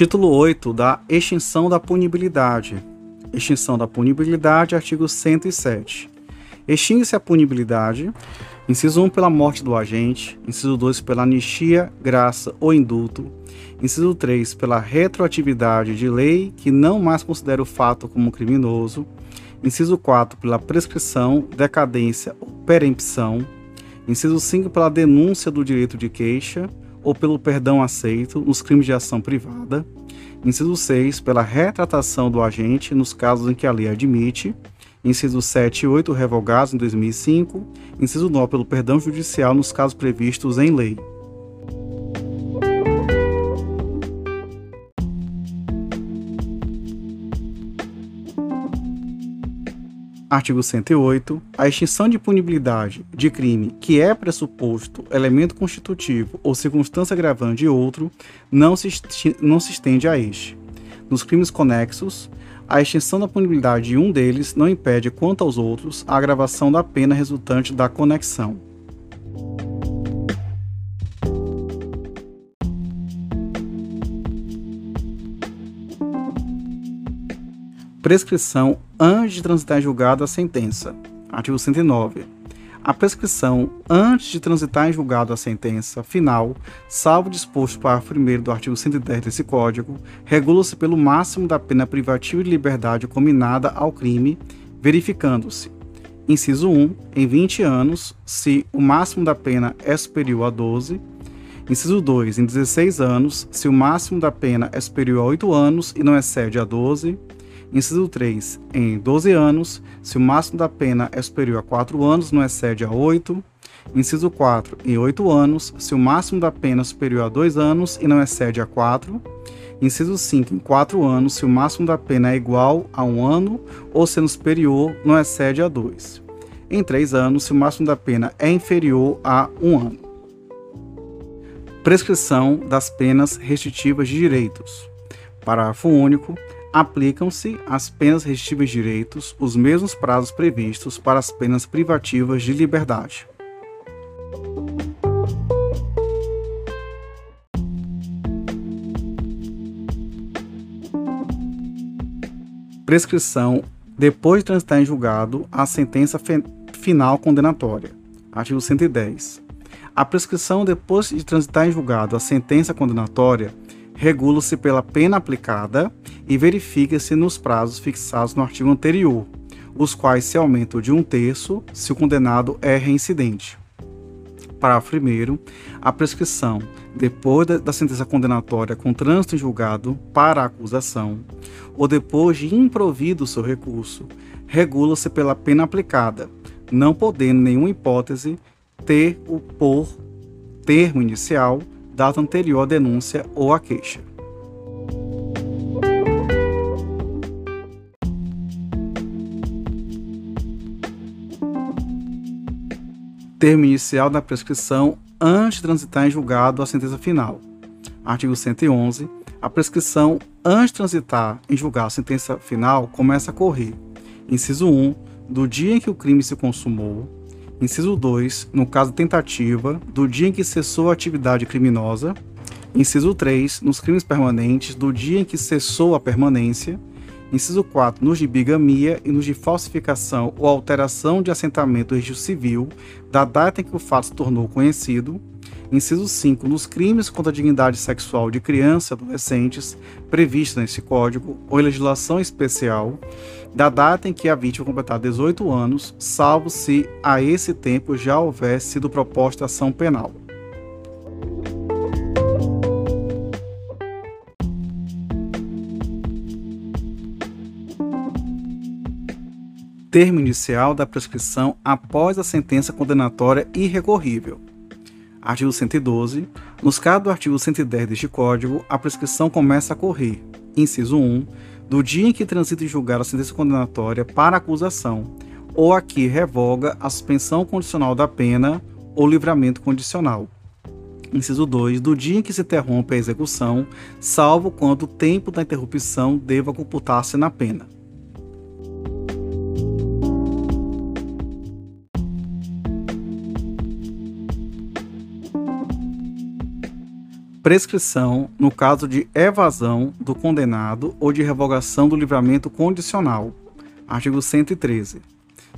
Título 8 da extinção da punibilidade. Extinção da punibilidade, artigo 107. Extingue-se a punibilidade, inciso 1 pela morte do agente, inciso 2 pela anistia, graça ou indulto, inciso 3 pela retroatividade de lei que não mais considera o fato como criminoso, inciso 4 pela prescrição, decadência ou perempção, inciso 5 pela denúncia do direito de queixa, ou pelo perdão aceito nos crimes de ação privada. Inciso 6, pela retratação do agente nos casos em que a lei admite. Inciso 7 e 8, revogados em 2005. Inciso 9, pelo perdão judicial nos casos previstos em lei. Artigo 108. A extinção de punibilidade de crime que é pressuposto elemento constitutivo ou circunstância agravante de outro não se, não se estende a este. Nos crimes conexos, a extinção da punibilidade de um deles não impede, quanto aos outros, a agravação da pena resultante da conexão. Prescrição antes de transitar em julgado a sentença. Artigo 109. A prescrição antes de transitar em julgado a sentença final, salvo disposto parágrafo 1 do artigo 110 desse Código, regula-se pelo máximo da pena privativa de liberdade combinada ao crime, verificando-se: inciso 1, em 20 anos, se o máximo da pena é superior a 12, inciso 2, em 16 anos, se o máximo da pena é superior a 8 anos e não excede a 12, Inciso 3. Em 12 anos, se o máximo da pena é superior a 4 anos, não excede a 8. Inciso 4. Em 8 anos, se o máximo da pena é superior a 2 anos e não excede a 4. Inciso 5. Em 4 anos, se o máximo da pena é igual a 1 ano ou sendo superior, não excede a 2. Em 3 anos, se o máximo da pena é inferior a 1 ano. Prescrição das penas restritivas de direitos. Parágrafo único aplicam-se às penas restritivas de direitos os mesmos prazos previstos para as penas privativas de liberdade. Prescrição depois de transitar em julgado a sentença final condenatória. Artigo 110. A prescrição depois de transitar em julgado a sentença condenatória regula-se pela pena aplicada e verifica-se nos prazos fixados no artigo anterior, os quais se aumentam de um terço se o condenado é reincidente. Parágrafo 1. A prescrição, depois da sentença condenatória com trânsito em julgado para a acusação, ou depois de improvido seu recurso, regula-se pela pena aplicada, não podendo, em nenhuma hipótese, ter o por termo inicial data anterior à denúncia ou à queixa. Termo inicial da prescrição antes de transitar em julgado a sentença final. Artigo 111. A prescrição antes de transitar em julgar a sentença final começa a correr. Inciso 1. Do dia em que o crime se consumou, Inciso 2, no caso tentativa, do dia em que cessou a atividade criminosa. Inciso 3, nos crimes permanentes, do dia em que cessou a permanência. Inciso 4, nos de bigamia e nos de falsificação ou alteração de assentamento registro civil, da data em que o fato se tornou conhecido. Inciso 5. Nos crimes contra a dignidade sexual de crianças e adolescentes previstos nesse Código ou legislação especial, da data em que a vítima completar 18 anos, salvo se a esse tempo já houvesse sido proposta ação penal. Termo inicial da prescrição após a sentença condenatória irrecorrível. Artigo 112. Nos casos do artigo 110 deste Código, a prescrição começa a correr, inciso 1, do dia em que transita em julgar a sentença condenatória para acusação, ou a que revoga a suspensão condicional da pena ou livramento condicional. Inciso 2. Do dia em que se interrompe a execução, salvo quando o tempo da interrupção deva computar-se na pena. Prescrição no caso de evasão do condenado ou de revogação do livramento condicional. Artigo 113.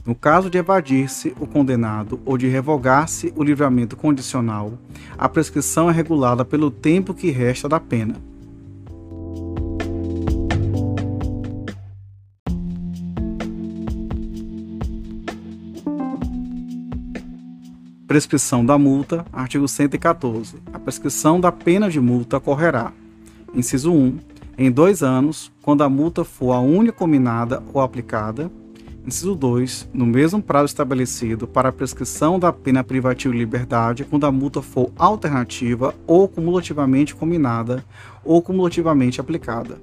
No caso de evadir-se o condenado ou de revogar-se o livramento condicional, a prescrição é regulada pelo tempo que resta da pena. Prescrição da multa, artigo 114. A prescrição da pena de multa ocorrerá. Inciso 1. Em dois anos, quando a multa for a única combinada ou aplicada. Inciso 2. No mesmo prazo estabelecido para a prescrição da pena privativa de liberdade, quando a multa for alternativa ou cumulativamente combinada ou cumulativamente aplicada.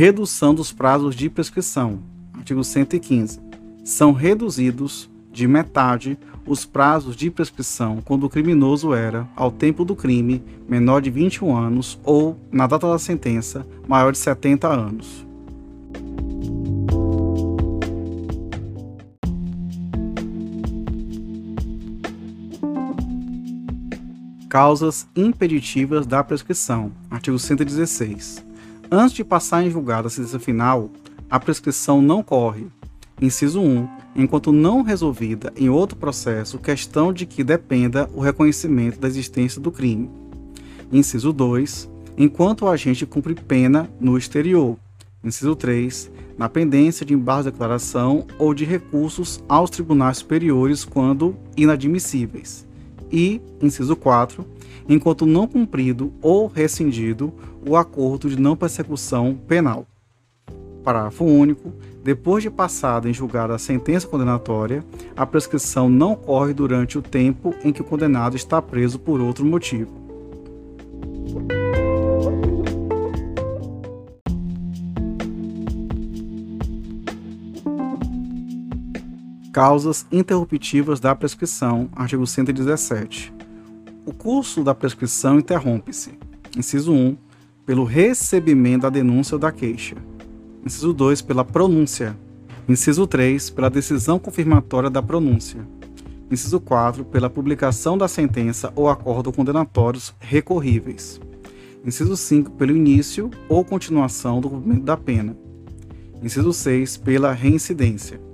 Redução dos prazos de prescrição. Artigo 115. São reduzidos de metade os prazos de prescrição quando o criminoso era, ao tempo do crime, menor de 21 anos ou, na data da sentença, maior de 70 anos. Causas impeditivas da prescrição. Artigo 116. Antes de passar em julgado a sentença final, a prescrição não corre. Inciso 1. Enquanto não resolvida em outro processo questão de que dependa o reconhecimento da existência do crime. Inciso 2. Enquanto o agente cumpre pena no exterior. Inciso 3. Na pendência de embargo de declaração ou de recursos aos tribunais superiores quando inadmissíveis. E, inciso 4 enquanto não cumprido ou rescindido o acordo de não persecução penal. Parágrafo único. Depois de passada em julgada a sentença condenatória, a prescrição não ocorre durante o tempo em que o condenado está preso por outro motivo. Causas interruptivas da prescrição, artigo 117. O curso da prescrição interrompe-se. Inciso 1. Pelo recebimento da denúncia ou da queixa. Inciso 2. Pela pronúncia. Inciso 3. Pela decisão confirmatória da pronúncia. Inciso 4. Pela publicação da sentença ou acordo condenatórios recorríveis. Inciso 5. Pelo início ou continuação do cumprimento da pena. Inciso 6. Pela reincidência.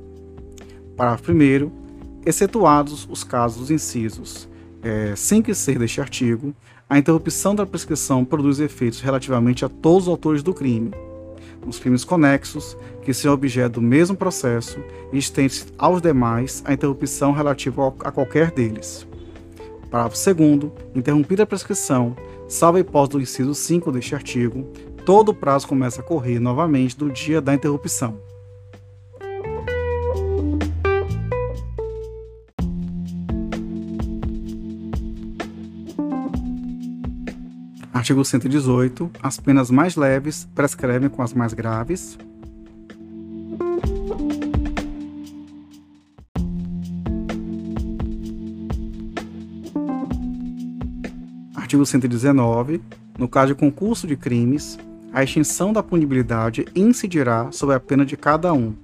Parágrafo 1. Excetuados os casos dos incisos é, 5 e 6 deste artigo, a interrupção da prescrição produz efeitos relativamente a todos os autores do crime, nos crimes conexos, que são objeto do mesmo processo, e estende aos demais a interrupção relativa a qualquer deles. Parágrafo 2. Interrompida a prescrição, salvo a hipótese do inciso 5 deste artigo, todo o prazo começa a correr novamente do dia da interrupção. Artigo 118. As penas mais leves prescrevem com as mais graves. Artigo 119. No caso de concurso de crimes, a extinção da punibilidade incidirá sobre a pena de cada um,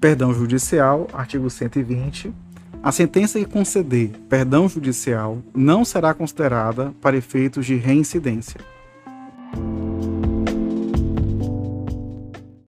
Perdão judicial, artigo 120. A sentença que conceder perdão judicial não será considerada para efeitos de reincidência.